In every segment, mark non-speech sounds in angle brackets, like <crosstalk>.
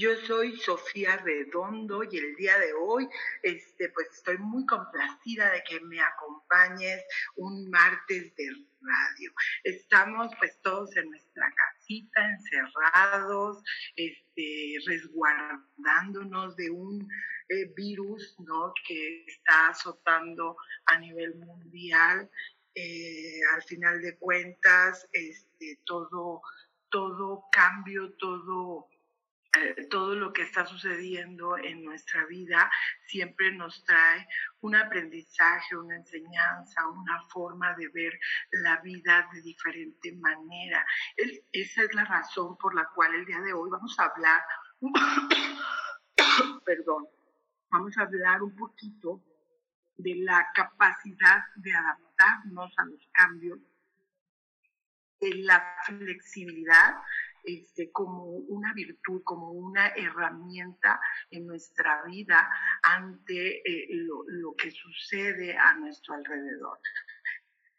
Yo soy Sofía Redondo y el día de hoy, este, pues estoy muy complacida de que me acompañes un martes de radio. Estamos pues todos en nuestra casita, encerrados, este, resguardándonos de un eh, virus, ¿no? Que está azotando a nivel mundial. Eh, al final de cuentas, este, todo todo cambio, todo, eh, todo lo que está sucediendo en nuestra vida siempre nos trae un aprendizaje, una enseñanza, una forma de ver la vida de diferente manera. esa es la razón por la cual el día de hoy vamos a hablar, <coughs> perdón, vamos a hablar un poquito de la capacidad de adaptarnos a los cambios la flexibilidad este, como una virtud, como una herramienta en nuestra vida ante eh, lo, que sucede a nuestro alrededor.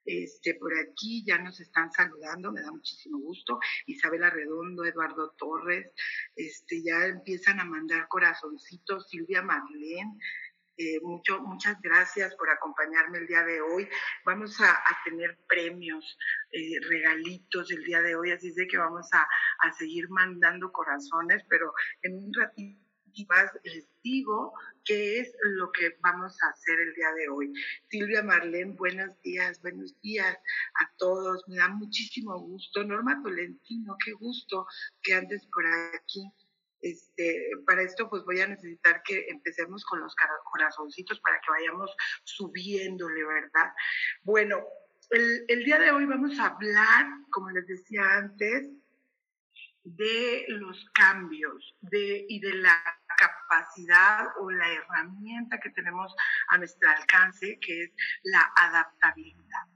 Este, por aquí ya nos están saludando, me da muchísimo gusto. Isabela Redondo, Eduardo Torres, este, ya empiezan a mandar corazoncitos, Silvia Marlene, eh, mucho, muchas gracias por acompañarme el día de hoy. Vamos a, tener premios, eh, regalitos el día de hoy, así es de que vamos a, seguir mandando corazones, pero en un ratito más les digo qué es lo que vamos a hacer el día de hoy. Silvia Marlene, buenos días, buenos días a todos. Me da muchísimo gusto. Norma Tolentino, qué gusto que andes por aquí. Este, para esto pues voy a necesitar que empecemos con los corazoncitos para que vayamos subiéndole, ¿verdad? Bueno, el, día de hoy vamos a hablar, como les decía antes, de los cambios y de la capacidad o la herramienta que tenemos a nuestro alcance, que es la adaptabilidad,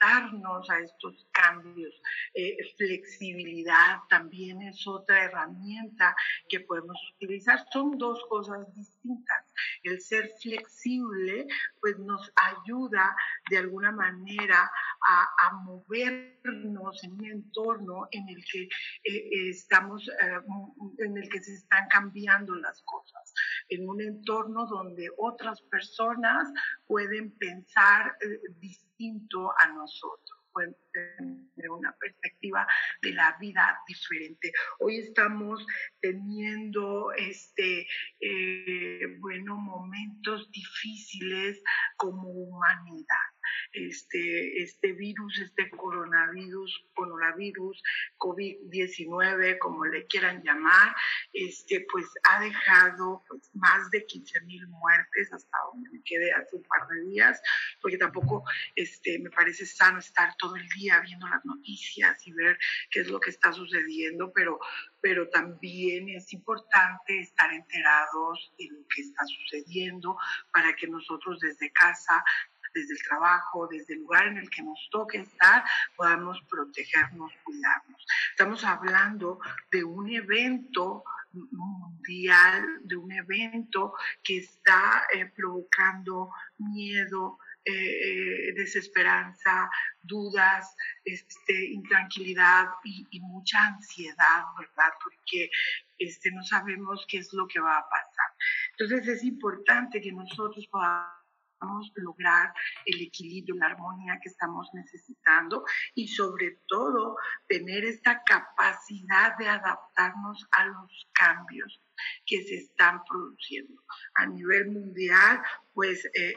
adaptarnos a estos cambios. Eh, flexibilidad también es otra herramienta que podemos utilizar. Son dos cosas distintas. El ser flexible, pues nos ayuda de alguna manera a, movernos en un entorno en el que eh, estamos, eh, en el que se están cambiando las cosas, en un entorno donde otras personas pueden pensar eh, distinto a nosotros pueden tener una perspectiva de la vida diferente. Hoy estamos teniendo este bueno momentos difíciles como humanidad este, este virus, este coronavirus, coronavirus, COVID-19, como le quieran llamar, este, pues ha dejado pues, más de 15 mil muertes hasta donde me quedé hace un par de días, porque tampoco este, me parece sano estar todo el día viendo las noticias y ver qué es lo que está sucediendo, pero, pero también es importante estar enterados de lo que está sucediendo para que nosotros desde casa desde el trabajo, desde el lugar en el que nos toque estar, podamos protegernos, cuidarnos. Estamos hablando de un evento mundial, de un evento que está eh, provocando miedo, eh, eh, desesperanza, dudas, este, intranquilidad y, mucha ansiedad, ¿verdad? Porque este, no sabemos qué es lo que va a pasar. Entonces es importante que nosotros podamos lograr el equilibrio, la armonía que estamos necesitando y sobre todo tener esta capacidad de adaptarnos a los cambios. que se están produciendo. A nivel mundial, pues eh,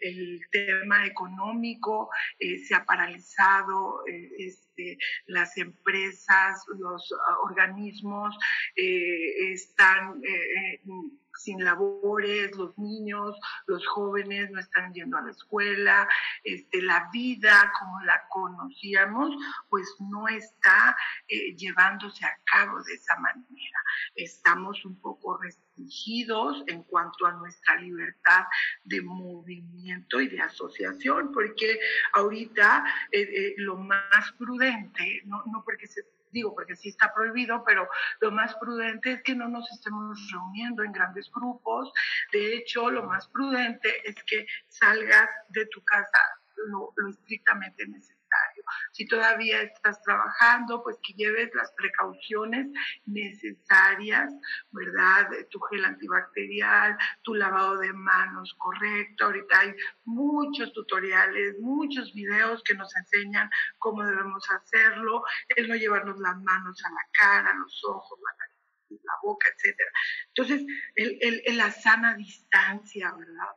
el, tema económico eh, se ha paralizado, eh, este, las empresas, los ah, organismos están sin labores, los niños, los jóvenes no están yendo a la escuela, este, la vida como la conocíamos, pues no está eh, llevándose a cabo de esa manera. Estamos un poco restringidos en cuanto a nuestra libertad de movimiento y de asociación, porque ahorita eh, eh, lo más prudente, no, no porque se digo, porque sí está prohibido, pero lo más prudente es que no nos estemos reuniendo en grandes grupos. De hecho, lo más prudente es que salgas de tu casa lo, lo estrictamente necesario si todavía estás trabajando, pues que lleves las precauciones necesarias, ¿verdad? Tu gel antibacterial, tu lavado de manos correcto. Ahorita hay muchos tutoriales, muchos videos que nos enseñan cómo debemos hacerlo, el no llevarnos las manos a la cara, los ojos, la la boca, etcétera. Entonces, el, la sana distancia, ¿verdad?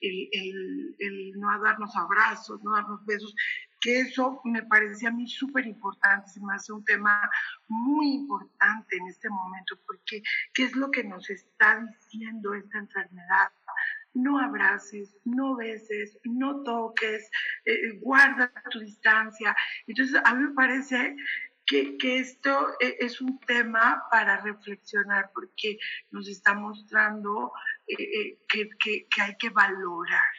El, no darnos abrazos, no darnos besos, que eso me parece a mí súper importante, se me hace un tema muy importante en este momento, porque ¿qué es lo que nos está diciendo esta enfermedad? No abraces, no beses, no toques, eh, guarda tu distancia. Entonces, a mí me parece que, esto e, es un tema para reflexionar porque nos está mostrando eh, eh, que, que, que hay que valorar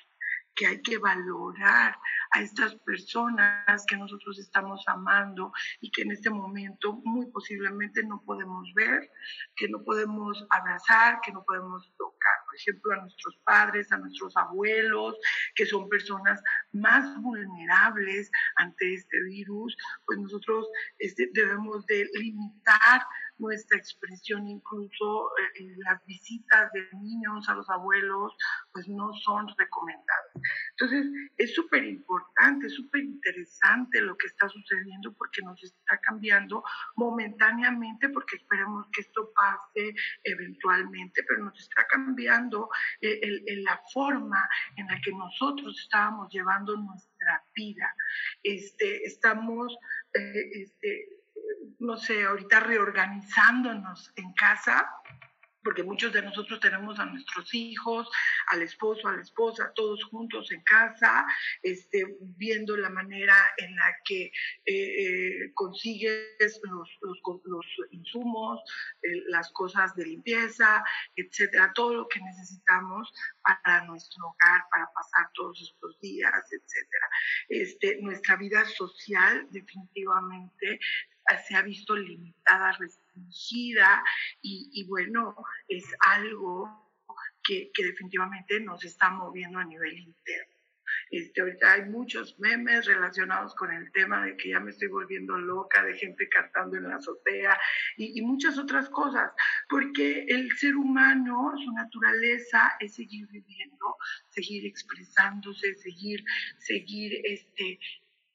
que hay que valorar a estas personas que nosotros estamos amando y que en este momento muy posiblemente no podemos ver, que no podemos abrazar, que no podemos tocar. Por ejemplo, a nuestros padres, a nuestros abuelos, que son personas más vulnerables ante este virus, pues nosotros este, debemos de limitar nuestra expresión, incluso eh, las visitas de niños a los abuelos, pues no son recomendadas. Entonces, es súper importante, súper interesante lo que está sucediendo porque nos está cambiando momentáneamente, porque esperemos que esto pase eventualmente, pero nos está cambiando eh, la forma en la que nosotros estábamos llevando nuestra vida. Este, estamos eh, este, no sé, ahorita reorganizándonos en casa, porque muchos de nosotros tenemos a nuestros hijos, al esposo, a la esposa, todos juntos en casa, este, viendo la manera en la que eh, eh, consigues los, los, insumos, eh, las cosas de limpieza, etcétera, todo lo que necesitamos para nuestro hogar, para pasar todos estos días, etcétera. Este, nuestra vida social definitivamente se ha visto limitada, restringida y, bueno, es algo que, definitivamente nos está moviendo a nivel interno. Este, ahorita hay muchos memes relacionados con el tema de que ya me estoy volviendo loca, de gente cantando en la azotea y, y, muchas otras cosas, porque el ser humano, su naturaleza es seguir viviendo, seguir expresándose, seguir, seguir este,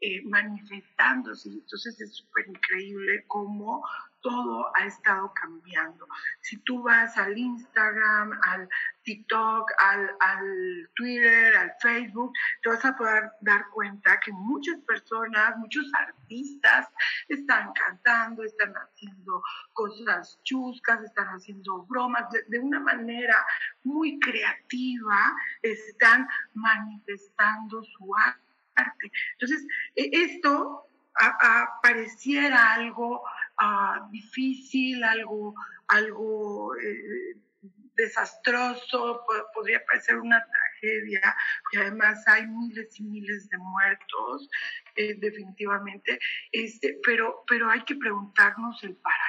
eh, manifestándose. Entonces es súper increíble cómo todo ha estado cambiando. Si tú vas al Instagram, al TikTok, al, al, Twitter, al Facebook, te vas a poder dar cuenta que muchas personas, muchos artistas están cantando, están haciendo cosas chuscas, están haciendo bromas, de, de una manera muy creativa, están manifestando su arte entonces, e, esto pareciera algo ah, difícil, algo, algo eh, desastroso, podría parecer una tragedia, y además hay miles y miles de muertos, eh, definitivamente, este, pero, pero hay que preguntarnos el para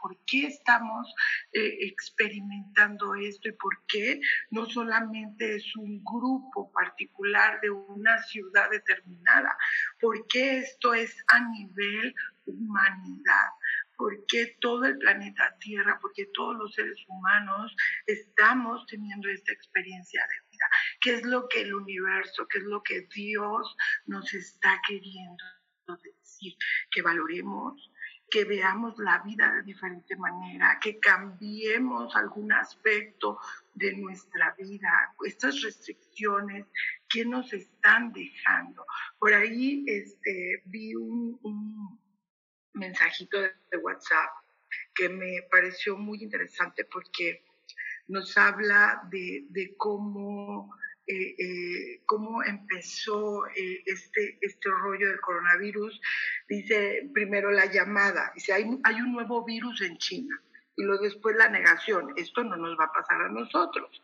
por qué estamos eh, experimentando esto y por qué no solamente es un grupo particular de una ciudad determinada, por qué esto es a nivel humanidad, por qué todo el planeta Tierra, porque todos los seres humanos estamos teniendo esta experiencia de vida. ¿Qué es lo que el universo, qué es lo que Dios nos está queriendo decir? Que valoremos que veamos la vida de diferente manera, que cambiemos algún aspecto de nuestra vida, estas restricciones que nos están dejando. Por ahí este, vi un, mensajito de, WhatsApp que me pareció muy interesante porque nos habla de, de cómo eh, eh, cómo empezó eh, este, este rollo del coronavirus. Dice primero la llamada, dice, hay, hay un nuevo virus en China. Y luego después la negación, esto no nos va a pasar a nosotros.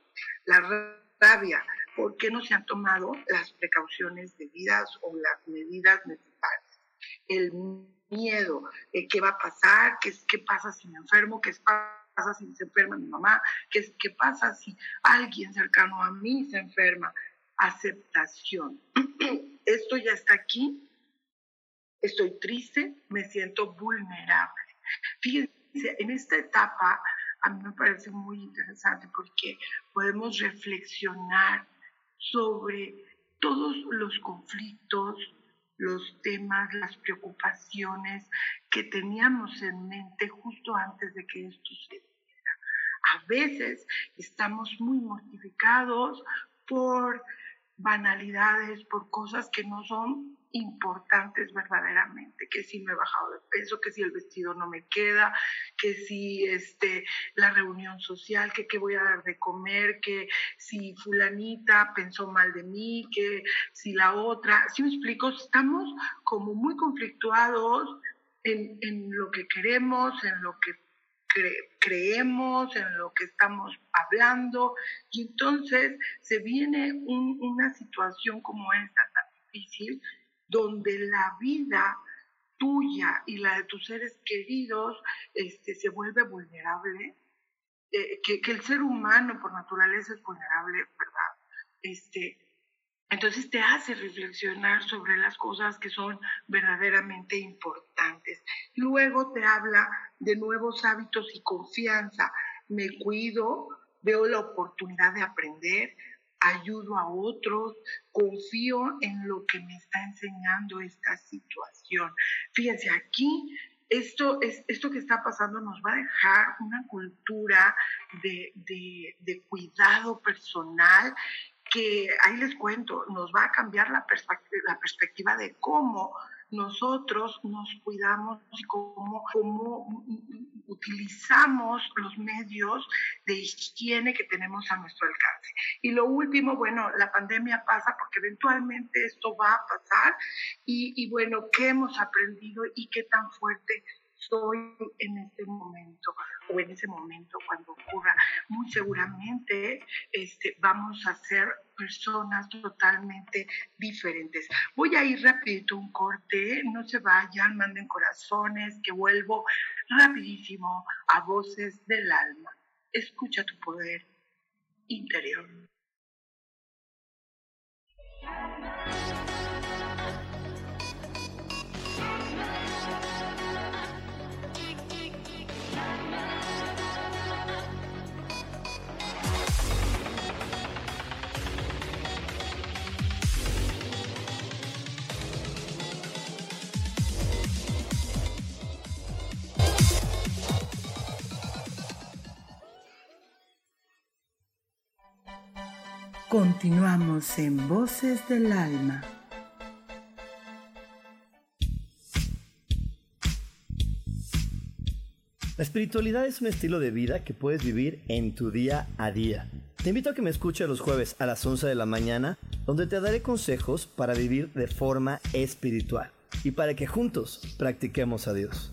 La rabia, ¿por qué no se han tomado las precauciones debidas o las medidas necesarias? El miedo, ¿qué va a pasar? ¿Qué, qué pasa si me enfermo? ¿Qué pasa? Pasa si se enferma mi mamá? ¿Qué, ¿Qué pasa si alguien cercano a mí se enferma? Aceptación. <clears throat> Esto ya está aquí, estoy triste, me siento vulnerable. Fíjense, en esta etapa a mí me parece muy interesante porque podemos reflexionar sobre todos los conflictos, los temas, las preocupaciones que teníamos en mente justo antes de que esto se diera. A veces estamos muy mortificados por banalidades, por cosas que no son importantes verdaderamente, que si me he bajado de peso, que si el vestido no me queda, que si este, la reunión social, que qué voy a dar de comer, que si fulanita pensó mal de mí, que si la otra, si me explico, estamos como muy conflictuados en, lo que queremos, en lo que creemos, en lo que estamos hablando, y entonces se viene una situación como esta tan difícil donde la vida tuya y la de tus seres queridos este, se vuelve vulnerable, eh, que, el ser humano por naturaleza es vulnerable, ¿verdad? Este, entonces te hace reflexionar sobre las cosas que son verdaderamente importantes. Luego te habla de nuevos hábitos y confianza. Me cuido, veo la oportunidad de aprender, ayudo a otros, confío en lo que me está enseñando esta situación. Fíjense, aquí esto, es, esto que está pasando nos va a dejar una cultura de, de cuidado personal que, ahí les cuento, nos va a cambiar la, perspectiva de cómo nosotros nos cuidamos y cómo, utilizamos los medios de higiene que tenemos a nuestro alcance. Y lo último, bueno, la pandemia pasa porque eventualmente esto va a pasar y, y bueno, ¿qué hemos aprendido y qué tan fuerte soy en este momento o en ese momento cuando ocurra. Muy seguramente este, vamos a ser personas totalmente diferentes. Voy a ir rapidito un corte, no se vayan, manden corazones, que vuelvo rapidísimo a voces del alma. Escucha tu poder interior. Continuamos en Voces del Alma. La espiritualidad es un estilo de vida que puedes vivir en tu día a día. Te invito a que me escuches los jueves a las 11 de la mañana, donde te daré consejos para vivir de forma espiritual y para que juntos practiquemos a Dios.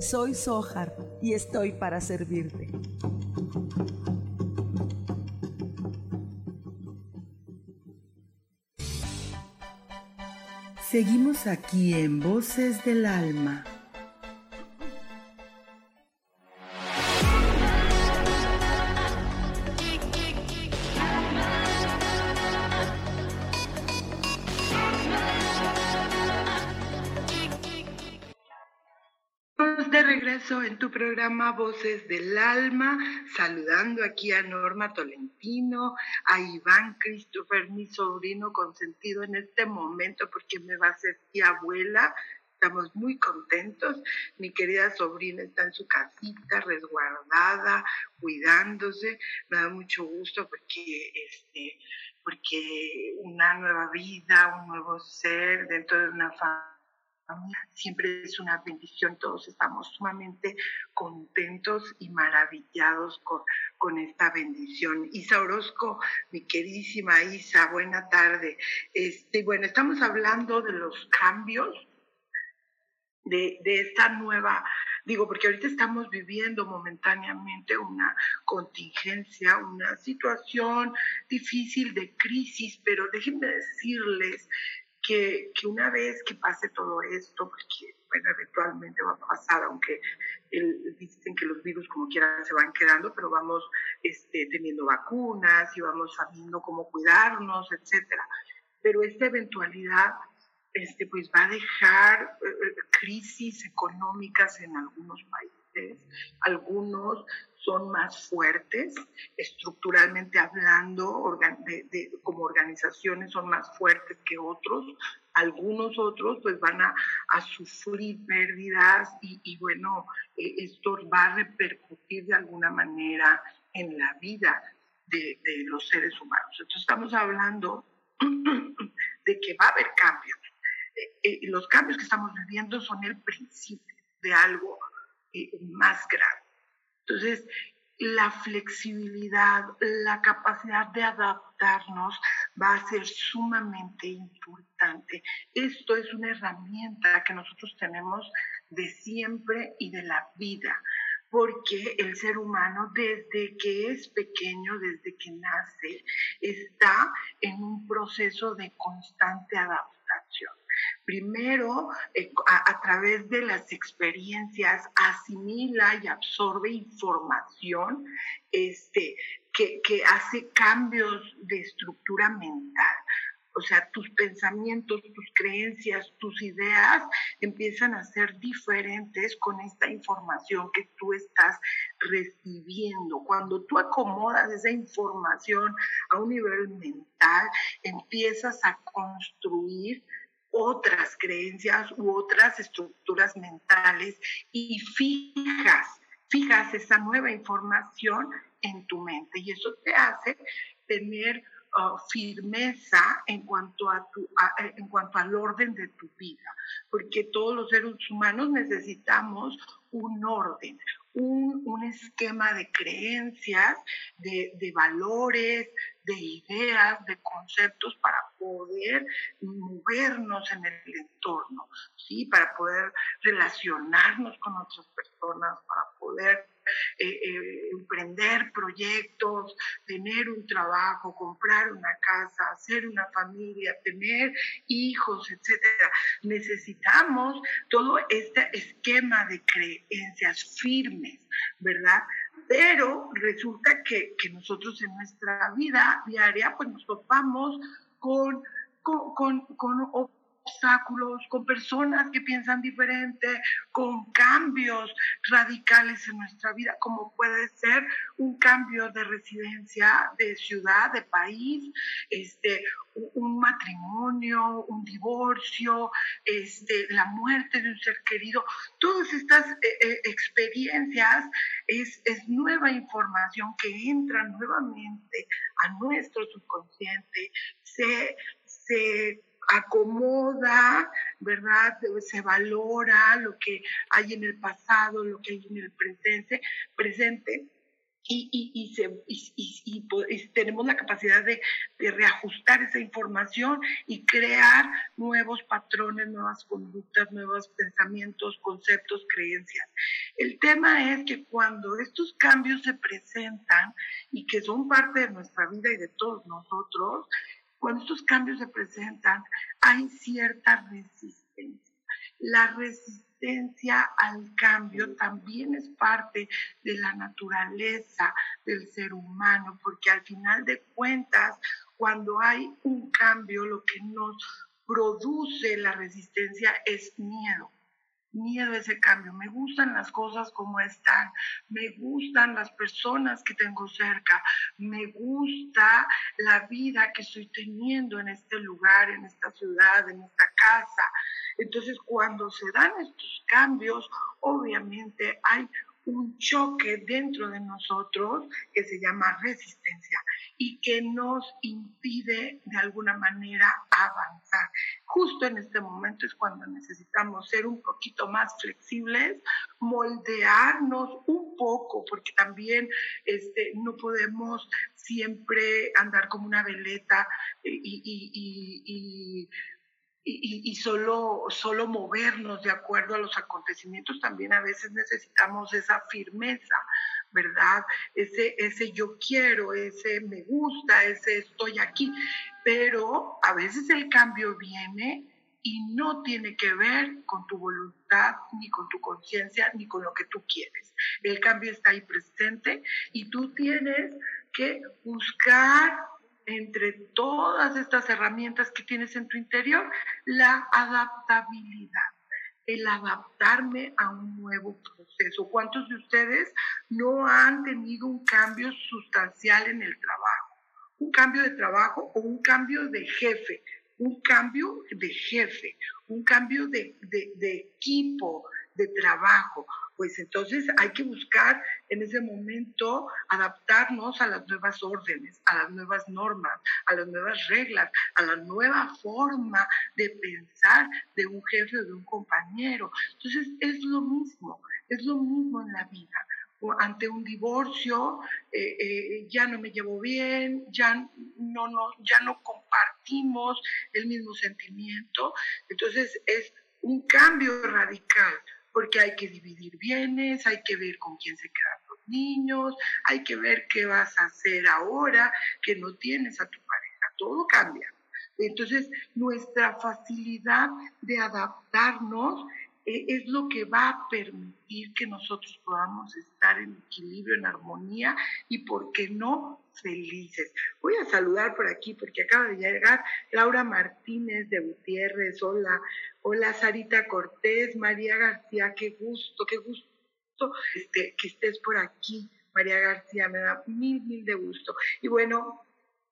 soy Sohar y estoy para servirte. Seguimos aquí en Voces del Alma. En tu programa Voces del Alma, saludando aquí a Norma Tolentino, a Iván Christopher, mi sobrino consentido en este momento porque me va a ser tía abuela. Estamos muy contentos. Mi querida sobrina está en su casita, resguardada, cuidándose. Me da mucho gusto porque, este, porque una nueva vida, un nuevo ser dentro de una familia Siempre es una bendición, todos estamos sumamente contentos y maravillados con, con esta bendición. Isa Orozco, mi queridísima Isa, buena tarde. Este, bueno, estamos hablando de los cambios de, de esta nueva Digo, porque ahorita estamos viviendo momentáneamente una contingencia, una situación difícil de crisis, pero déjenme decirles que, una vez que pase todo esto, porque bueno, eventualmente va a pasar, aunque dicen que los virus como quiera se van quedando, pero vamos este, teniendo vacunas y vamos sabiendo cómo cuidarnos, etcétera. Pero esta eventualidad este, pues va a dejar eh, eh, crisis económicas en algunos países, algunos son más fuertes, estructuralmente hablando, como organizaciones son más fuertes que otros, algunos otros pues van a, sufrir pérdidas y, bueno, eh, esto va a repercutir de alguna manera en la vida de, los seres humanos. Entonces estamos hablando <clears throat> de que va a haber cambios. Eh, eh, los cambios que estamos viviendo son el principio de algo más grave. Entonces, la flexibilidad, la capacidad de adaptarnos va a ser sumamente importante. Esto es una herramienta que nosotros tenemos de siempre y de la vida, porque el ser humano desde que es pequeño, desde que nace, está en un proceso de constante adaptación. Primero, eh, a, través de las experiencias, asimila y absorbe información este, que, que hace cambios de estructura mental. O sea, tus pensamientos, tus creencias, tus ideas empiezan a ser diferentes con esta información que tú estás recibiendo. Cuando tú acomodas esa información a un nivel mental, empiezas a construir otras creencias u otras estructuras mentales y fijas, fijas esa nueva información en tu mente. Y eso te hace tener uh, firmeza en cuanto, a tu, en cuanto al orden de tu vida, porque todos los seres humanos necesitamos un orden, un, un esquema de creencias, de, de valores, de ideas, de conceptos para poder movernos en el entorno, ¿sí? Para poder relacionarnos con otras personas, para poder eh, eh, emprender proyectos, tener un trabajo, comprar una casa, hacer una familia, tener hijos, etcétera. Necesitamos todo este esquema de creencias firmes, ¿verdad? Pero resulta que, que nosotros en nuestra vida diaria pues nos topamos con, con, con, obstáculos, con personas que piensan diferente, con cambios radicales en nuestra vida, como puede ser un cambio de residencia, de ciudad, de país, este, un matrimonio, un divorcio, este, la muerte de un ser querido. Todas estas eh, eh, experiencias es, es nueva información que entra nuevamente a nuestro subconsciente, se, se acomoda, ¿verdad? Se valora lo que hay en el pasado, lo que hay en el presente, presente y, y, y, tenemos la capacidad de, de, reajustar esa información y crear nuevos patrones, nuevas conductas, nuevos pensamientos, conceptos, creencias. El tema es que cuando estos cambios se presentan y que son parte de nuestra vida y de todos nosotros, cuando estos cambios se presentan, hay cierta resistencia. La resistencia al cambio también es parte de la naturaleza del ser humano, porque al final de cuentas, cuando hay un cambio, lo que nos produce la resistencia es miedo miedo a ese cambio. Me gustan las cosas como están, me gustan las personas que tengo cerca, me gusta la vida que estoy teniendo en este lugar, en esta ciudad, en esta casa. Entonces, cuando se dan estos cambios, obviamente hay un choque dentro de nosotros que se llama resistencia y que nos impide de alguna manera avanzar. Justo en este momento es cuando necesitamos ser un poquito más flexibles, moldearnos un poco, porque también este, no podemos siempre andar como una veleta y, y y, solo, solo movernos de acuerdo a los acontecimientos, también a veces necesitamos esa firmeza, ¿verdad? Ese, ese yo quiero, ese me gusta, ese estoy aquí, pero a veces el cambio viene y no tiene que ver con tu voluntad, ni con tu conciencia, ni con lo que tú quieres. El cambio está ahí presente y tú tienes que buscar entre todas estas herramientas que tienes en tu interior, la adaptabilidad, el adaptarme a un nuevo proceso. ¿Cuántos de ustedes no han tenido un cambio sustancial en el trabajo? Un cambio de trabajo o un cambio de jefe, un cambio de jefe, un cambio de, de equipo, de trabajo, pues entonces hay que buscar en ese momento adaptarnos a las nuevas órdenes, a las nuevas normas, a las nuevas reglas, a la nueva forma de pensar de un jefe o de un compañero. Entonces es lo mismo, es lo mismo en la vida ante un divorcio, eh, eh, ya no me llevo bien, ya no, no, ya no compartimos el mismo sentimiento. Entonces es un cambio radical porque hay que dividir bienes, hay que ver con quién se quedan los niños, hay que ver qué vas a hacer ahora que no tienes a tu pareja, todo cambia. Entonces, nuestra facilidad de adaptarnos eh, es lo que va a permitir que nosotros podamos estar en equilibrio, en armonía y, ¿por qué no?, felices. Voy a saludar por aquí porque acaba de llegar Laura Martínez de Gutiérrez. Hola, hola Sarita Cortés, María García, qué gusto, qué gusto este, que estés por aquí. María García, me da mil, mil de gusto. Y bueno,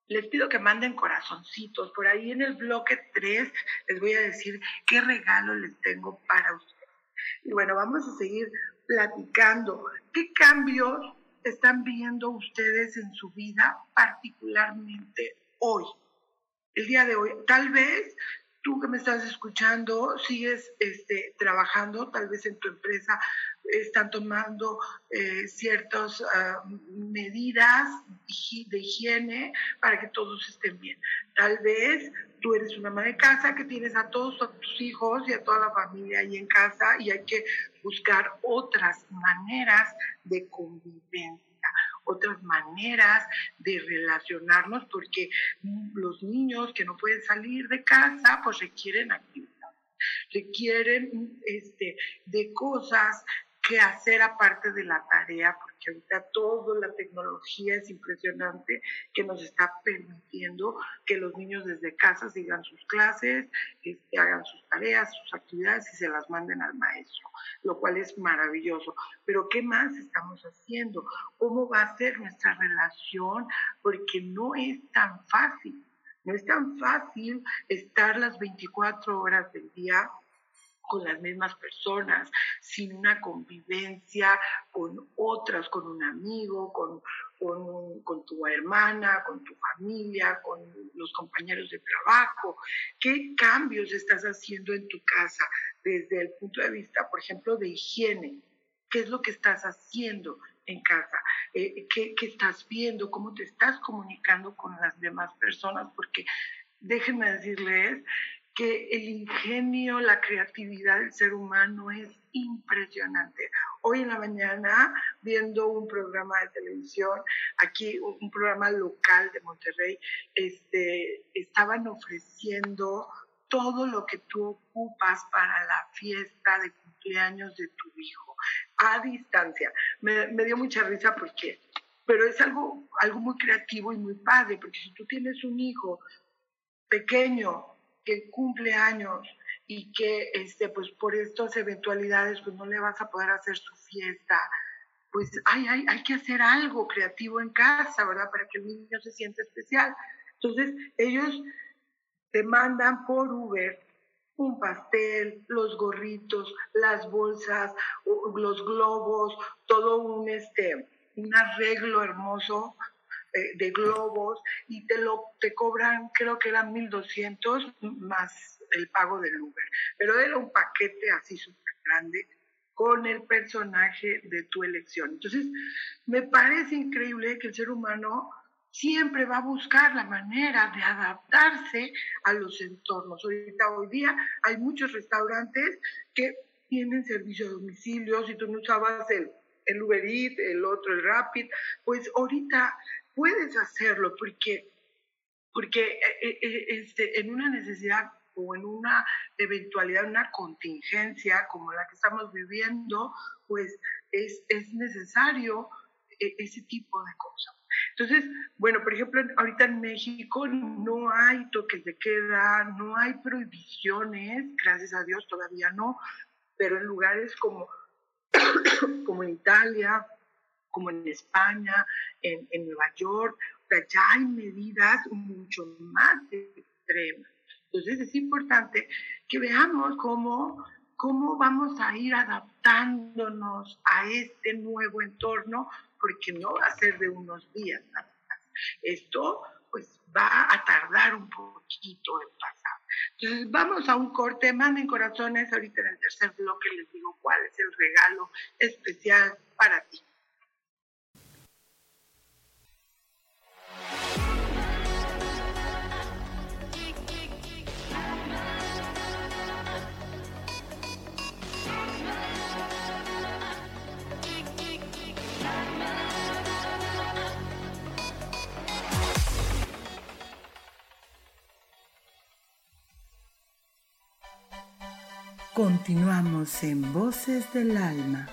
les pido que manden corazoncitos. Por ahí en el bloque 3 les voy a decir qué regalo les tengo para ustedes. Y bueno, vamos a seguir platicando. ¿Qué cambios están viendo ustedes en su vida, particularmente hoy? El día de hoy. Tal vez tú que me estás escuchando sigues este, trabajando, tal vez en tu empresa están tomando eh, ciertas ah, medidas de higiene para que todos estén bien. Tal vez tú eres una ama de casa que tienes a todos tus hijos y a toda la familia ahí en casa y hay que buscar otras maneras de convivencia otras maneras de relacionarnos, porque los niños que no pueden salir de casa, pues requieren actividad, requieren este, de cosas que hacer aparte de la tarea, porque ahorita toda la tecnología es impresionante que nos está permitiendo que los niños desde casa sigan sus clases, hagan sus tareas, sus actividades y se las manden al maestro, lo cual es maravilloso. Pero ¿qué más estamos haciendo? ¿Cómo va a ser nuestra relación? Porque no es tan fácil. No es tan fácil estar las 24 horas del día con las mismas personas, sin una convivencia con otras, con un amigo, con, con, tu hermana, con tu familia, con los compañeros de trabajo. ¿Qué cambios estás haciendo en tu casa desde el punto de vista, por ejemplo, de higiene? ¿Qué es lo que estás haciendo en casa? Eh, ¿qué, ¿Qué estás viendo? ¿Cómo te estás comunicando con las demás personas? Porque déjenme decirles que el ingenio, la creatividad del ser humano es impresionante. Hoy en la mañana, viendo un programa de televisión, aquí un programa local de Monterrey, este, estaban ofreciendo todo lo que tú ocupas para la fiesta de cumpleaños de tu hijo, a distancia. Me, dio mucha risa porque, pero es algo, algo muy creativo y muy padre, porque si tú tienes un hijo pequeño, que cumple años y que este, pues por estas eventualidades pues no le vas a poder hacer su fiesta, pues hay, hay, hay que hacer algo creativo en casa, ¿verdad? Para que el niño se sienta especial. Entonces ellos te mandan por Uber un pastel, los gorritos, las bolsas, los globos, todo un, este, un arreglo hermoso de globos y te lo te cobran, creo que eran 1.200 más el pago del Uber. Pero era un paquete así súper grande con el personaje de tu elección. Entonces, me parece increíble que el ser humano siempre va a buscar la manera de adaptarse a los entornos. Ahorita, hoy día, hay muchos restaurantes que tienen servicio a domicilio, si tú no usabas el, el Uber Eats, el otro, el Rapid, pues ahorita puedes hacerlo porque, porque eh, eh, este, en una necesidad o en una eventualidad, una contingencia como la que estamos viviendo, pues es, es necesario eh, ese tipo de cosas. Entonces, bueno, por ejemplo, ahorita en México no hay toques de queda, no hay prohibiciones, gracias a Dios todavía no, pero en lugares como, <coughs> como Italia, como en España, en, Nueva York, o sea, ya hay medidas mucho más extremas. Entonces es importante que veamos cómo, cómo vamos a ir adaptándonos a este nuevo entorno, porque no va a ser de unos días nada más. Esto pues va a tardar un poquito en pasar. Entonces vamos a un corte, manden corazones, ahorita en el tercer bloque les digo cuál es el regalo especial para ti. Continuamos en Voces del Alma.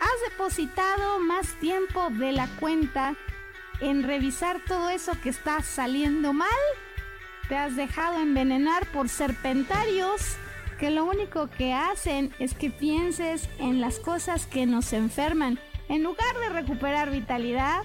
¿Has depositado más tiempo de la cuenta en revisar todo eso que está saliendo mal? ¿Te has dejado envenenar por serpentarios que lo único que hacen es que pienses en las cosas que nos enferman en lugar de recuperar vitalidad?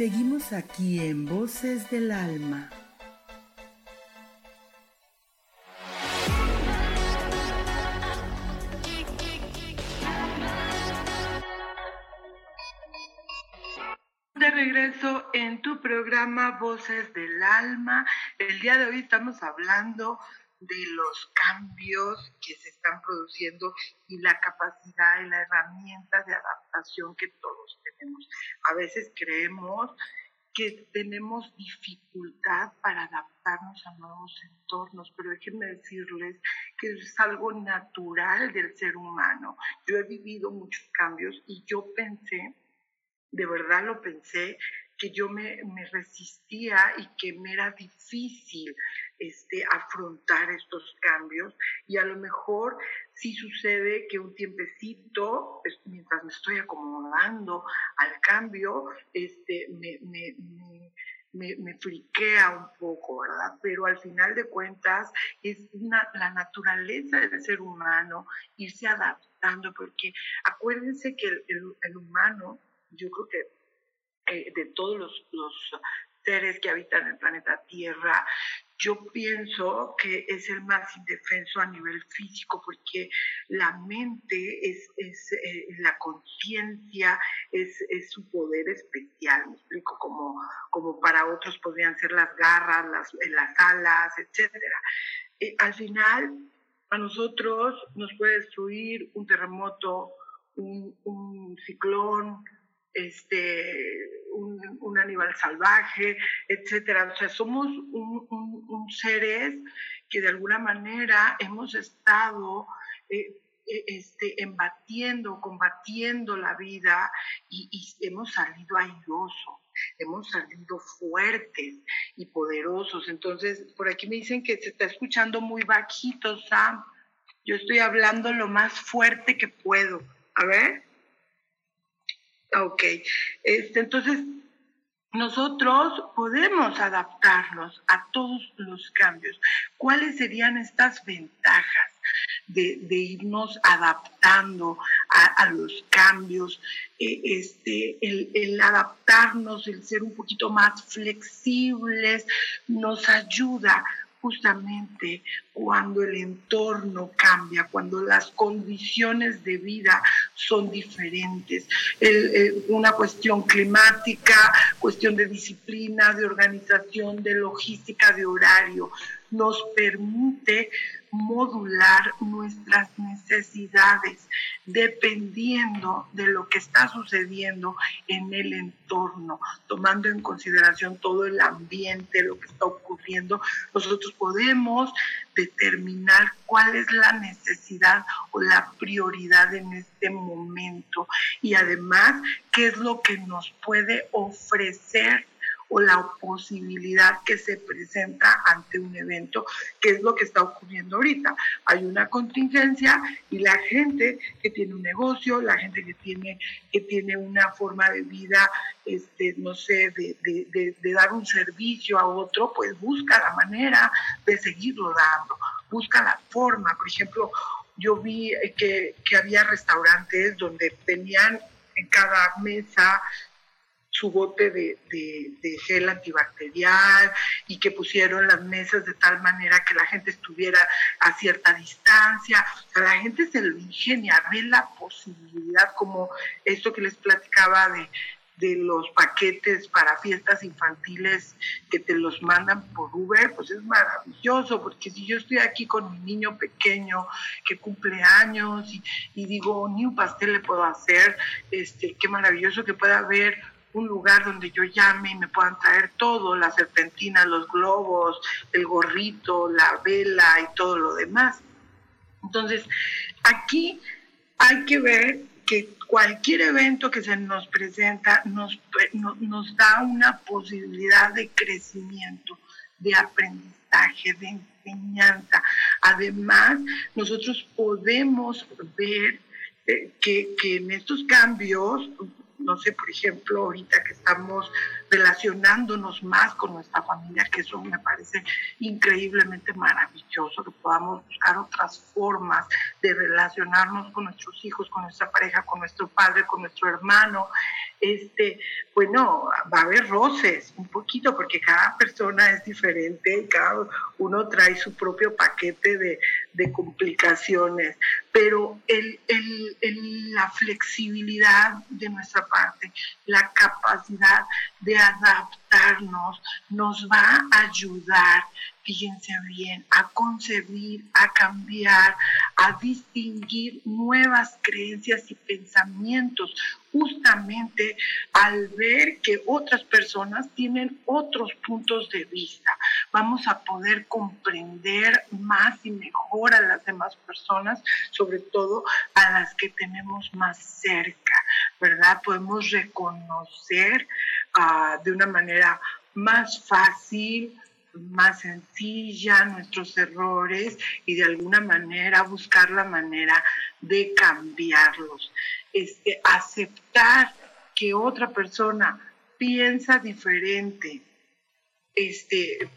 Seguimos aquí en Voces del Alma. De regreso en tu programa Voces del Alma. El día de hoy estamos hablando de los cambios que se están produciendo y la capacidad y la herramienta de adaptación que todos tenemos. A veces creemos que tenemos dificultad para adaptarnos a nuevos entornos, pero déjenme decirles que es algo natural del ser humano. Yo he vivido muchos cambios y yo pensé, de verdad lo pensé, que yo me, resistía y que me era difícil este, afrontar estos cambios y a lo mejor sí sucede que un tiempecito, pues, mientras me estoy acomodando al cambio, este, me, me, me, me, friquea un poco, ¿verdad? Pero al final de cuentas es la naturaleza del ser humano irse adaptando, porque acuérdense que el, el, humano, yo creo que eh, de todos los, seres que habitan el planeta Tierra, yo pienso que es el más indefenso a nivel físico porque la mente es, es eh, la conciencia, es, es, su poder especial, me explico, como, como para otros podrían ser las garras, las, las alas, etc. Eh, al final, a nosotros nos puede destruir un terremoto, un, un ciclón, este, un, animal salvaje, etcétera. O sea, somos un, un, seres que de alguna manera hemos estado eh, eh, este, embatiendo, combatiendo la vida y, y hemos salido airosos hemos salido fuertes y poderosos. Entonces, por aquí me dicen que se está escuchando muy bajito, Sam. Yo estoy hablando lo más fuerte que puedo. A ver. Ok, este, entonces nosotros podemos adaptarnos a todos los cambios. ¿Cuáles serían estas ventajas de, irnos adaptando a, los cambios? Eh, este, el, el adaptarnos, el ser un poquito más flexibles, nos ayuda justamente cuando el entorno cambia, cuando las condiciones de vida son diferentes. Una cuestión climática, cuestión de disciplina, de organización, de logística, de horario. nos permite modular nuestras necesidades dependiendo de lo que está sucediendo en el entorno, tomando en consideración todo el ambiente, lo que está ocurriendo, nosotros podemos determinar cuál es la necesidad o la prioridad en este momento y además qué es lo que nos puede ofrecer o la posibilidad que se presenta ante un evento, que es lo que está ocurriendo ahorita. Hay una contingencia y la gente que tiene un negocio, la gente que tiene, que tiene una forma de vida, este, no sé, de, de, de dar un servicio a otro, pues busca la manera de seguirlo dando, busca la forma. Por ejemplo, yo vi que, que había restaurantes donde tenían en cada mesa su bote de, gel antibacterial y que pusieron las mesas de tal manera que la gente estuviera a cierta distancia. O la gente se lo ingenia, ve la posibilidad como esto que les platicaba de, los paquetes para fiestas infantiles que te los mandan por Uber, pues es maravilloso, porque si yo estoy aquí con mi niño pequeño que cumple años y, y digo, ni un pastel le puedo hacer, este, qué maravilloso que pueda haber un lugar donde yo llame y me puedan traer todo, la serpentina, los globos, el gorrito, la vela y todo lo demás. Entonces, aquí hay que ver que cualquier evento que se nos presenta nos, nos da una posibilidad de crecimiento, de aprendizaje, de enseñanza. Además, nosotros podemos ver eh, que, que en estos cambios no sé, por ejemplo, ahorita que estamos relacionándonos más con nuestra familia, que eso me parece increíblemente maravilloso, que podamos buscar otras formas de relacionarnos con nuestros hijos, con nuestra pareja, con nuestro padre, con nuestro hermano. Este, bueno, va a haber roces un poquito porque cada persona es diferente, cada uno trae su propio paquete de, de complicaciones, pero el, la flexibilidad de nuestra parte, la capacidad de adaptarnos, nos va a ayudar fíjense bien, a concebir, a cambiar, a distinguir nuevas creencias y pensamientos, justamente al ver que otras personas tienen otros puntos de vista. Vamos a poder comprender más y mejor a las demás personas, sobre todo a las que tenemos más cerca, ¿verdad? Podemos reconocer ah, de una manera más fácil, más sencilla nuestros errores y de alguna manera buscar la manera de cambiarlos. Este, aceptar que otra persona piensa diferente, este,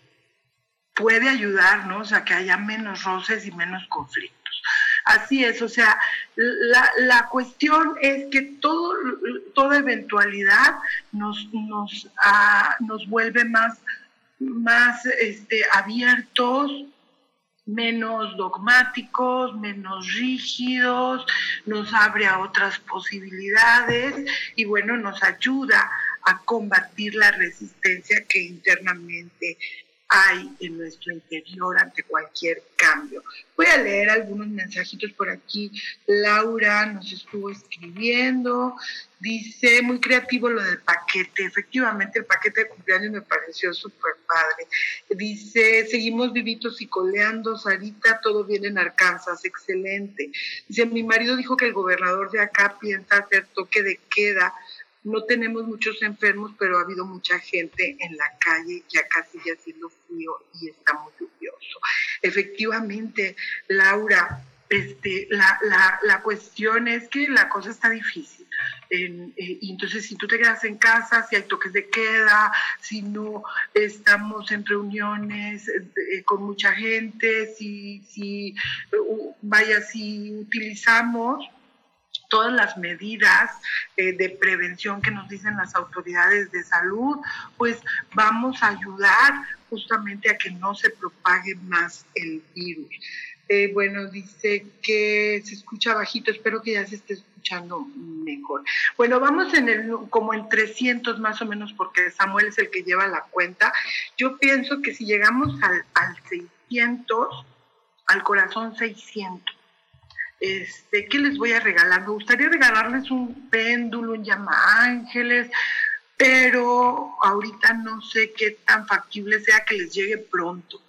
puede ayudarnos a que haya menos roces y menos conflictos. Así es, o sea, la, cuestión es que todo, toda eventualidad nos, nos, ah, nos vuelve más más este, abiertos, menos dogmáticos, menos rígidos, nos abre a otras posibilidades y bueno, nos ayuda a combatir la resistencia que internamente hay en nuestro interior ante cualquier cambio. Voy a leer algunos mensajitos por aquí. Laura nos estuvo escribiendo. Dice, muy creativo lo del paquete. Efectivamente, el paquete de cumpleaños me pareció súper padre. Dice, seguimos vivitos y coleando. Sarita, todo bien en Arkansas. Excelente. Dice, mi marido dijo que el gobernador de acá piensa hacer toque de queda no tenemos muchos enfermos, pero ha habido mucha gente en la calle, ya casi ya haciendo frío y está muy lluvioso. Efectivamente, Laura, este, la, la, la cuestión es que la cosa está difícil. Eh, entonces, si tú te quedas en casa, si hay toques de queda, si no estamos en reuniones eh, con mucha gente, si, si vaya, si utilizamos todas las medidas eh, de prevención que nos dicen las autoridades de salud, pues vamos a ayudar justamente a que no se propague más el virus. Eh, bueno, dice que se escucha bajito, espero que ya se esté escuchando mejor. Bueno, vamos en el como en 300 más o menos porque Samuel es el que lleva la cuenta. Yo pienso que si llegamos al, al 600 600 al corazón 600. Este, ¿Qué les voy a regalar? Me gustaría regalarles un péndulo, un llama ángeles, pero ahorita no sé qué tan factible sea que les llegue pronto.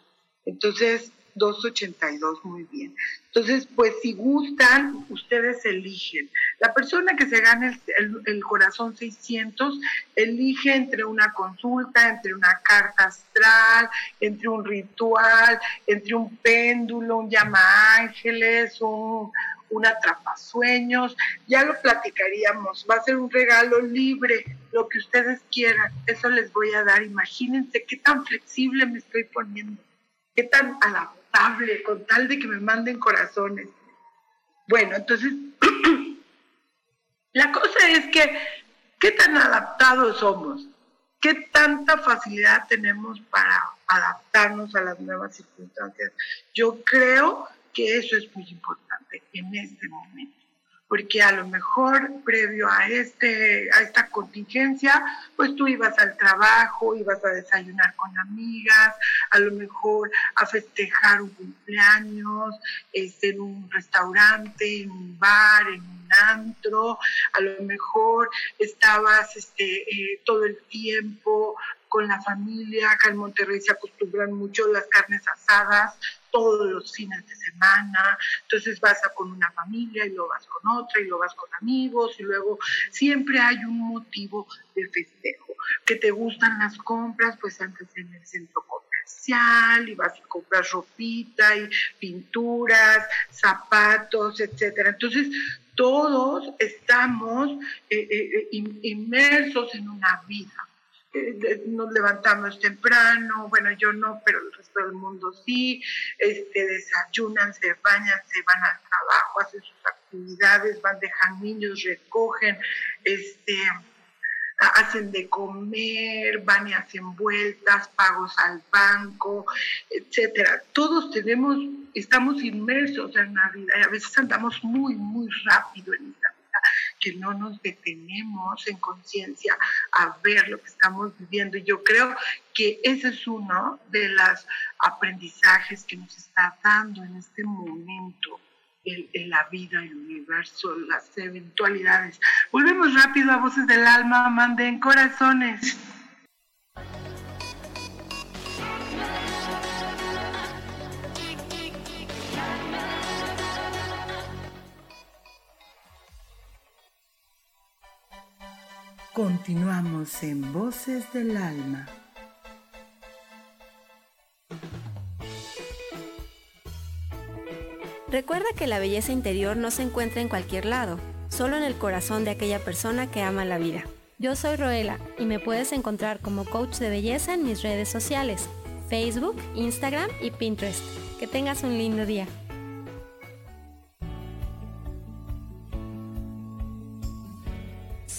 Entonces, 282, muy bien. Entonces, pues si gustan, ustedes eligen. La persona que se gane el, corazón 600 elige entre una consulta, entre una carta astral, entre un ritual, entre un péndulo, un llama ángeles, un, un atrapasueños, ya lo platicaríamos, va a ser un regalo libre, lo que ustedes quieran, eso les voy a dar, imagínense qué tan flexible me estoy poniendo, qué tan con tal de que me manden corazones. Bueno, entonces, <clears throat> la cosa es que, ¿qué tan adaptados somos? ¿Qué tanta facilidad tenemos para adaptarnos a las nuevas circunstancias? Yo creo que eso es muy importante en este momento porque a lo mejor previo a, este, a esta contingencia, pues tú ibas al trabajo, ibas a desayunar con amigas, a lo mejor a festejar un cumpleaños este, en un restaurante, en un bar, en un antro, a lo mejor estabas este, eh, todo el tiempo con la familia, acá en Monterrey se acostumbran mucho las carnes asadas, todos los fines de semana, entonces vas a con una familia y lo vas con otra y lo vas con amigos y luego siempre hay un motivo de festejo, que te gustan las compras, pues antes en el centro comercial y vas a comprar ropita y pinturas, zapatos, etcétera. Entonces, todos estamos eh, eh, eh, inmersos en una vida nos levantamos temprano, bueno, yo no, pero el resto del mundo sí, este, desayunan, se bañan, se van al trabajo, hacen sus actividades, van, dejan niños, recogen, este, hacen de comer, van y hacen vueltas, pagos al banco, etcétera. Todos tenemos, estamos inmersos en la vida y a veces andamos muy, muy rápido en esta que no nos detenemos en conciencia a ver lo que estamos viviendo. Y yo creo que ese es uno de los aprendizajes que nos está dando en este momento el, la vida, el universo, las eventualidades. Volvemos rápido a Voces del Alma, manden corazones. Continuamos en Voces del Alma. Recuerda que la belleza interior no se encuentra en cualquier lado, solo en el corazón de aquella persona que ama la vida. Yo soy Roela y me puedes encontrar como coach de belleza en mis redes sociales, Facebook, Instagram y Pinterest. Que tengas un lindo día.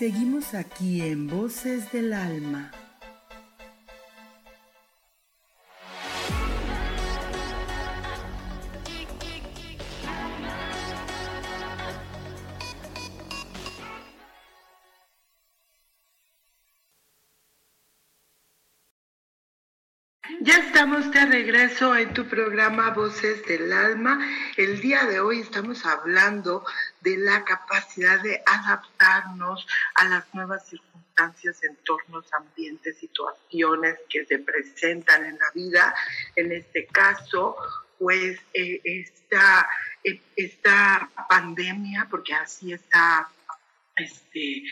Seguimos aquí en Voces del Alma. Ya estamos de regreso en tu programa Voces del Alma. El día de hoy estamos hablando de la capacidad de adaptación a las nuevas circunstancias, entornos, ambientes, situaciones que se presentan en la vida. En este caso, pues eh, esta, eh, esta pandemia, porque así está este,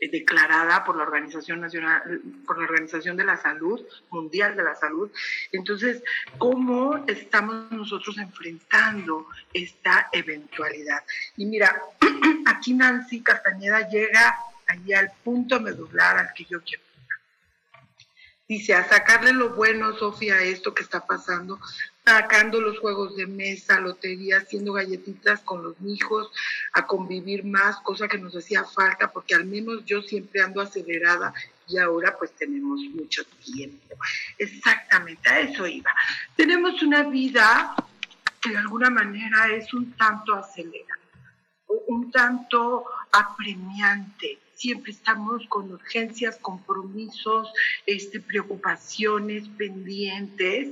eh, declarada por la Organización Nacional, por la Organización de la Salud, Mundial de la Salud. Entonces, ¿cómo estamos nosotros enfrentando esta eventualidad? Y mira, <clears throat> aquí Nancy Castañeda llega allí al punto medular al que yo quiero dice, a sacarle lo bueno, Sofía, a esto que está pasando, sacando los juegos de mesa, lotería, haciendo galletitas con los hijos, a convivir más, cosa que nos hacía falta, porque al menos yo siempre ando acelerada y ahora pues tenemos mucho tiempo. Exactamente, a eso iba. Tenemos una vida que de alguna manera es un tanto acelerada, un tanto apremiante. Siempre estamos con urgencias, compromisos, este, preocupaciones pendientes,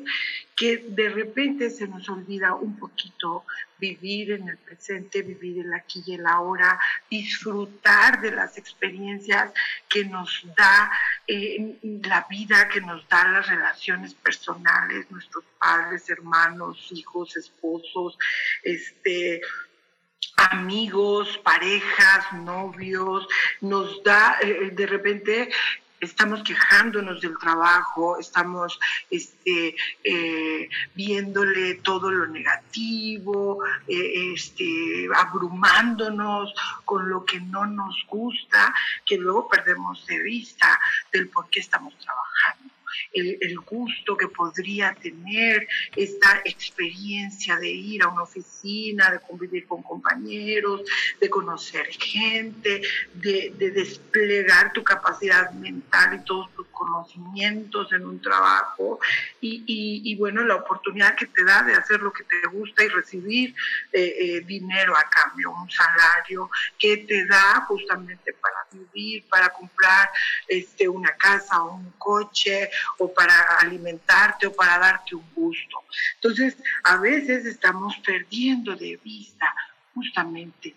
que de repente se nos olvida un poquito vivir en el presente, vivir el aquí y el ahora, disfrutar de las experiencias que nos da eh, la vida, que nos da las relaciones personales, nuestros padres, hermanos, hijos, esposos, este, amigos, parejas, novios, nos da eh, de repente estamos quejándonos del trabajo, estamos este, eh, viéndole todo lo negativo, eh, este, abrumándonos con lo que no nos gusta, que luego perdemos de vista del por qué estamos trabajando el, gusto que podría tener esta experiencia de ir a una oficina, de convivir con compañeros, de conocer gente, de, desplegar tu capacidad mental y todos tus conocimientos en un trabajo. Y, bueno, la oportunidad que te da de hacer lo que te gusta y recibir eh, eh, dinero a cambio, un salario que te da justamente para vivir, para comprar este, una casa o un coche o para alimentarte o para darte un gusto. Entonces, a veces estamos perdiendo de vista justamente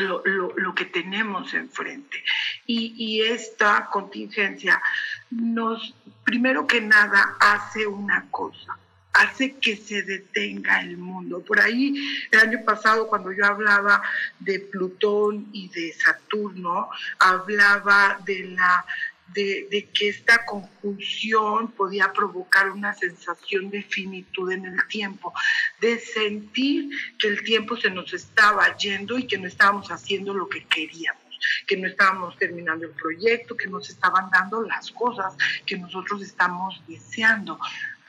lo, lo, que tenemos enfrente. Y, y, esta contingencia nos, primero que nada, hace una cosa, hace que se detenga el mundo. Por ahí, el año pasado, cuando yo hablaba de Plutón y de Saturno, hablaba de la de, que esta conjunción podía provocar una sensación de finitud en el tiempo, de sentir que el tiempo se nos estaba yendo y que no estábamos haciendo lo que queríamos que no estábamos terminando el proyecto, que nos estaban dando las cosas que nosotros estamos deseando.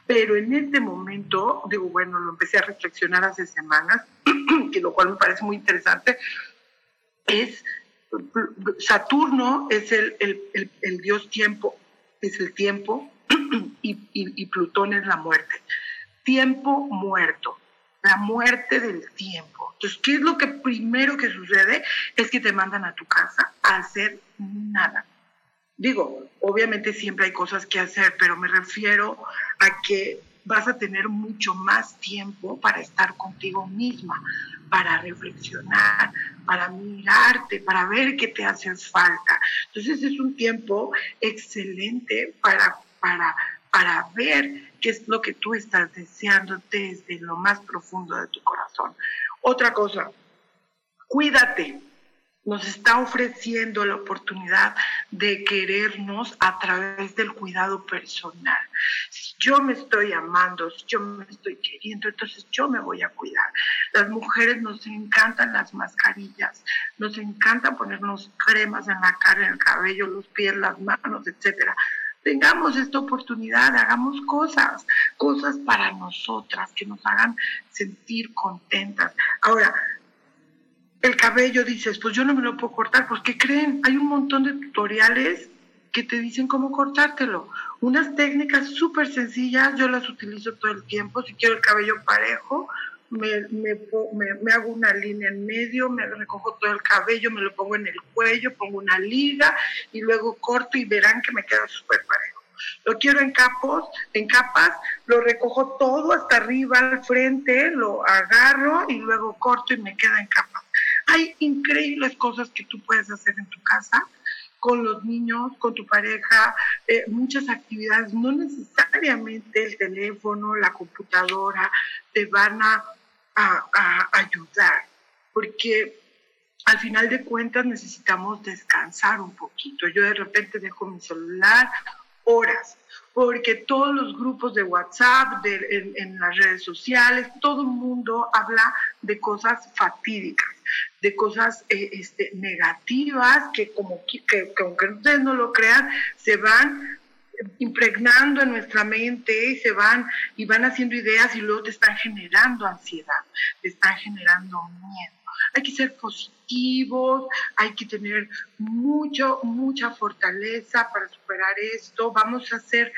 Pero en este momento, digo, bueno, lo empecé a reflexionar hace semanas, <clears throat> que lo cual me parece muy interesante, es Saturno es el, dios tiempo, es el tiempo, <clears throat> y, y Plutón es la muerte. Tiempo muerto, la muerte del tiempo. Entonces, ¿qué es lo que primero que sucede? Es que te mandan a tu casa a hacer nada Digo, obviamente siempre hay cosas que hacer, pero me refiero a que vas a tener mucho más tiempo para estar contigo misma, para reflexionar, para mirarte, para ver qué te hace falta. Entonces es un tiempo excelente para, para, para ver qué es lo que tú estás deseando desde lo más profundo de tu corazón. Otra cosa, cuídate nos está ofreciendo la oportunidad de querernos a través del cuidado personal. Si yo me estoy amando, si yo me estoy queriendo, entonces yo me voy a cuidar. Las mujeres nos encantan las mascarillas, nos encanta ponernos cremas en la cara, en el cabello, los pies, las manos, etcétera tengamos esta oportunidad, hagamos cosas, cosas para nosotras que nos hagan sentir contentas. Ahora, el cabello, dices, pues yo no me lo puedo cortar, pues ¿qué creen? Hay un montón de tutoriales que te dicen cómo cortártelo. Unas técnicas súper sencillas, yo las utilizo todo el tiempo. Si quiero el cabello parejo, me, hago una línea en medio, me recojo todo el cabello, me lo pongo en el cuello, pongo una liga y luego corto y verán que me queda súper parejo. Lo quiero en capos, en capas, lo recojo todo hasta arriba al frente, lo agarro y luego corto y me queda en capas. Hay increíbles cosas que tú puedes hacer en tu casa con los niños, con tu pareja, eh, muchas actividades, no necesariamente el teléfono, la computadora te van a, a ayudar, porque al final de cuentas necesitamos descansar un poquito. Yo de repente dejo mi celular horas, porque todos los grupos de WhatsApp, en, las redes sociales, todo el mundo habla de cosas fatídicas, de cosas eh, este, negativas que, como que, aunque ustedes no lo crean, se van impregnando en nuestra mente y se van y van haciendo ideas y luego te están generando ansiedad, te están generando miedo hay que ser positivos, hay que tener mucho, mucha fortaleza para superar esto, vamos a ser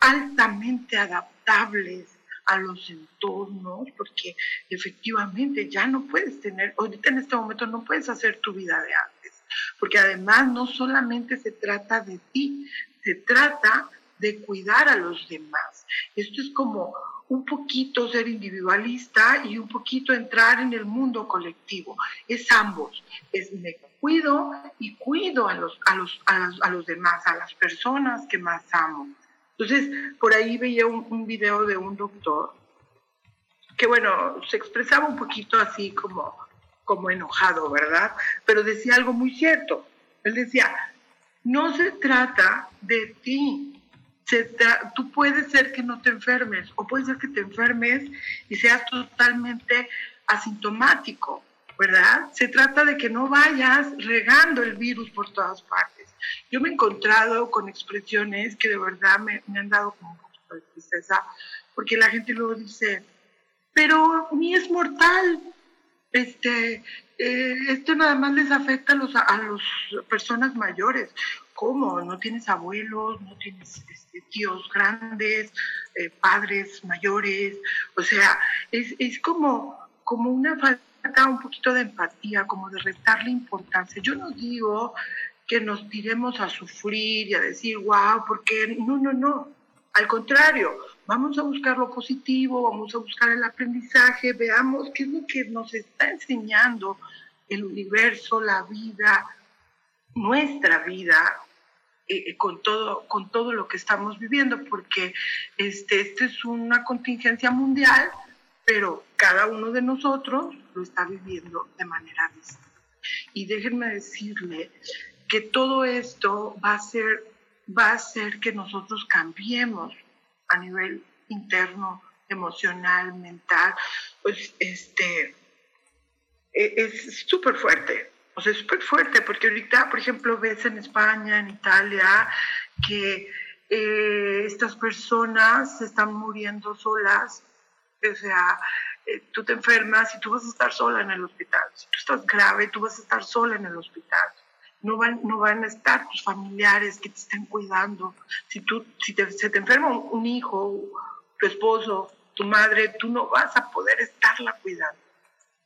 altamente adaptables a los entornos, porque efectivamente ya no puedes tener, ahorita en este momento no puedes hacer tu vida de antes, porque además no solamente se trata de ti, se trata de cuidar a los demás. Esto es como un poquito ser individualista y un poquito entrar en el mundo colectivo. Es ambos. Es me cuido y cuido a los, a los, a los, demás, a las personas que más amo. Entonces, por ahí veía un, un video de un doctor que, bueno, se expresaba un poquito así como, como enojado, ¿verdad? Pero decía algo muy cierto. Él decía, no se trata de ti, tú puedes ser que no te enfermes o puede ser que te enfermes y seas totalmente asintomático, ¿verdad? Se trata de que no vayas regando el virus por todas partes. Yo me he encontrado con expresiones que de verdad me, han dado como un poquito de tristeza, porque la gente luego dice, pero ni es mortal, este, eh, esto nada más les afecta a las a los personas mayores. ¿Cómo? ¿No tienes abuelos? ¿No tienes este, tíos grandes? Eh, ¿Padres mayores? O sea, es, es como, como una falta un poquito de empatía, como de restarle importancia. Yo no digo que nos tiremos a sufrir y a decir, wow, porque no, no, no. Al contrario, vamos a buscar lo positivo, vamos a buscar el aprendizaje, veamos qué es lo que nos está enseñando el universo, la vida, nuestra vida eh, eh, con, todo, con todo lo que estamos viviendo, porque este, este es una contingencia mundial, pero cada uno de nosotros lo está viviendo de manera distinta. Y déjenme decirle que todo esto va a ser, va a hacer que nosotros cambiemos a nivel interno, emocional, mental, pues este, e, es súper fuerte. O sea, es súper fuerte, porque ahorita, por ejemplo, ves en España, en Italia, que eh, estas personas se están muriendo solas. O sea, eh, tú te enfermas y tú vas a estar sola en el hospital. Si tú estás grave, tú vas a estar sola en el hospital. No van, no van a estar tus familiares que te estén cuidando. Si, tú, si se te enferma un hijo, tu esposo, tu madre, tú no vas a poder estarla cuidando.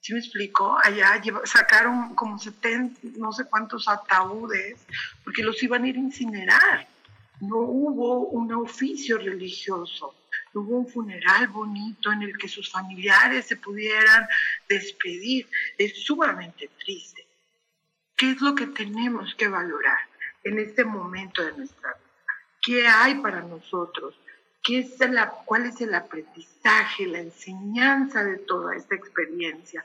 ¿Sí me explico? Allá sacaron como 70, no sé cuántos ataúdes, porque los iban a ir a incinerar. No hubo un oficio religioso, no hubo un funeral bonito en el que sus familiares se pudieran despedir. Es sumamente triste. ¿Qué es lo que tenemos que valorar en este momento de nuestra vida? ¿Qué hay para nosotros? ¿Qué es ¿Cuál es el aprendizaje, la enseñanza de toda esta experiencia?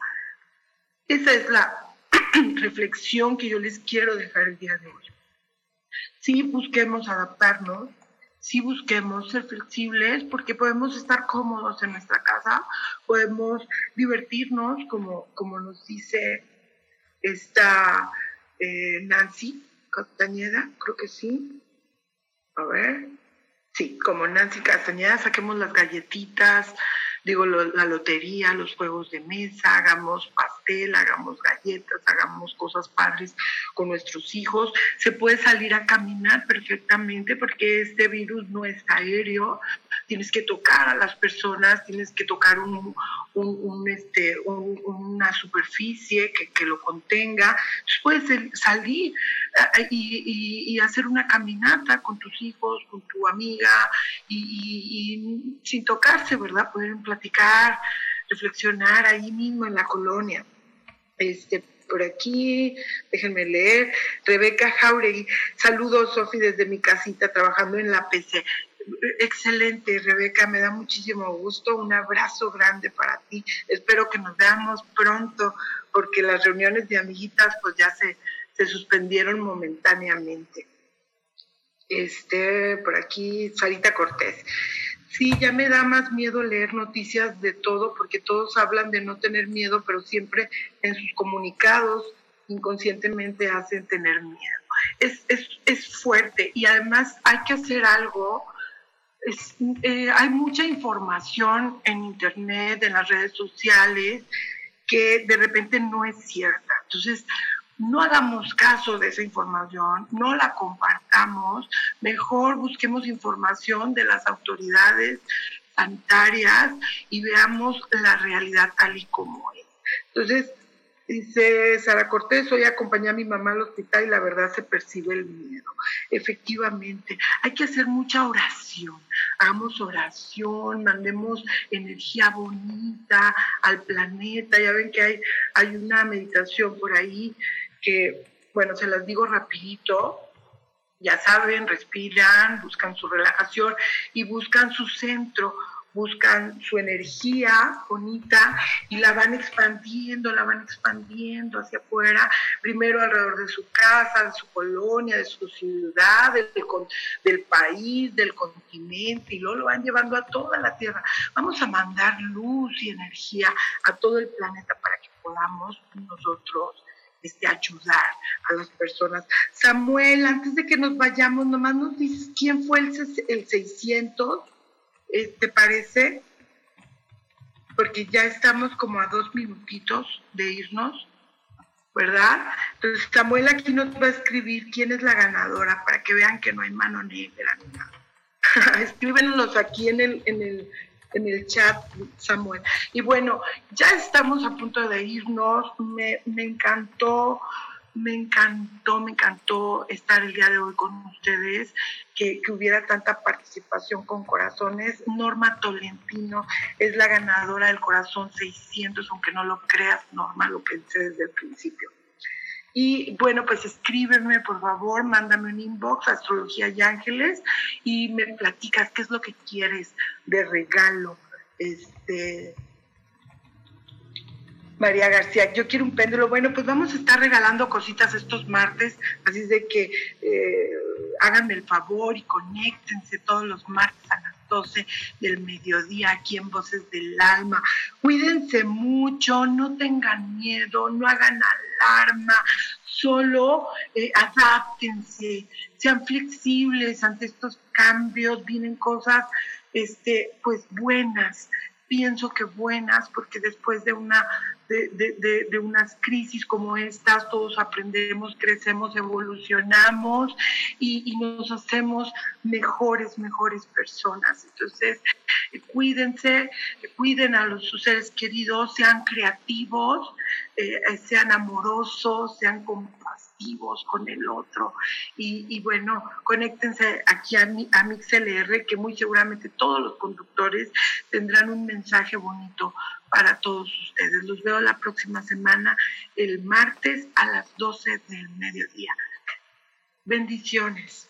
Esa es la <clears throat> reflexión que yo les quiero dejar el día de hoy. Sí busquemos adaptarnos, sí busquemos ser flexibles porque podemos estar cómodos en nuestra casa, podemos divertirnos como, como nos dice esta eh, Nancy Castañeda, creo que sí. A ver, Sí, como Nancy Castañeda, saquemos las galletitas, digo, la lotería, los juegos de mesa, hagamos pastel, hagamos galletas, hagamos cosas padres con nuestros hijos. Se puede salir a caminar perfectamente porque este virus no es aéreo. Tienes que tocar a las personas, tienes que tocar este, una superficie que, lo contenga. puedes salir eh, y, hacer una caminata con tus hijos, con tu amiga y, sin tocarse, ¿verdad? Pueden platicar, reflexionar ahí mismo en la colonia. Este, por aquí, déjenme leer, Rebeca Jauregui, saludos Sofi desde mi casita trabajando en la PC. Excelente, Rebeca, me da muchísimo gusto. Un abrazo grande para ti. Espero que nos veamos pronto, porque las reuniones de amiguitas pues ya se, se suspendieron momentáneamente. Este, por aquí, Sarita Cortés. Sí, ya me da más miedo leer noticias de todo, porque todos hablan de no tener miedo, pero siempre en sus comunicados inconscientemente hacen tener miedo. Es, es, es fuerte y además hay que hacer algo eh, hay mucha información en Internet, en las redes sociales, que de repente no es cierta. Entonces, no hagamos caso de esa información, no la compartamos, mejor busquemos información de las autoridades sanitarias y veamos la realidad tal y como es. Entonces, Dice Sara Cortés, hoy acompañé a mi mamá al hospital y la verdad se percibe el miedo. Efectivamente, hay que hacer mucha oración. Hagamos oración, mandemos energía bonita al planeta. Ya ven que hay, hay una meditación por ahí que, bueno, se las digo rapidito. Ya saben, respiran, buscan su relajación y buscan su centro buscan su energía bonita y la van expandiendo, la van expandiendo hacia afuera, primero alrededor de su casa, de su colonia, de su ciudad, del, del país, del continente, y luego lo van llevando a toda la Tierra. Vamos a mandar luz y energía a todo el planeta para que podamos nosotros este, ayudar a las personas. Samuel, antes de que nos vayamos, nomás nos dices quién fue el, el 600 eh, ¿Te parece? Porque ya estamos como a dos minutitos de irnos, ¿verdad? Entonces Samuel aquí nos va a escribir quién es la ganadora para que vean que no hay mano negra ni nada. <laughs> Escríbenos aquí en el, en el, en el chat, Samuel. Y bueno, ya estamos a punto de irnos. Me, me encantó me encantó, me encantó estar el día de hoy con ustedes, que, hubiera tanta participación con corazones. Norma Tolentino es la ganadora del corazón 600, aunque no lo creas, Norma, lo pensé desde el principio. Y bueno, pues escríbeme, por favor, mándame un inbox, Astrología y Ángeles, y me platicas qué es lo que quieres de regalo. Este, María García, yo quiero un péndulo. Bueno, pues vamos a estar regalando cositas estos martes, así de que eh, háganme el favor y conéctense todos los martes a 12 del mediodía aquí en Voces del Alma. Cuídense mucho, no tengan miedo, no hagan alarma, solo eh, adáptense, sean flexibles ante estos cambios, vienen cosas este, pues buenas pienso que buenas, porque después de una de, de, unas crisis como estas, todos aprendemos, crecemos, evolucionamos y, nos hacemos mejores, mejores personas. Entonces, cuídense, cuiden a los, sus seres queridos, sean creativos, eh, sean amorosos, sean compasivos con el otro. Y, bueno, conéctense aquí a, mi, a MixLR, que muy seguramente todos los conductores tendrán un mensaje bonito para todos ustedes. Los veo la próxima semana, el martes a las 12 del mediodía. Bendiciones.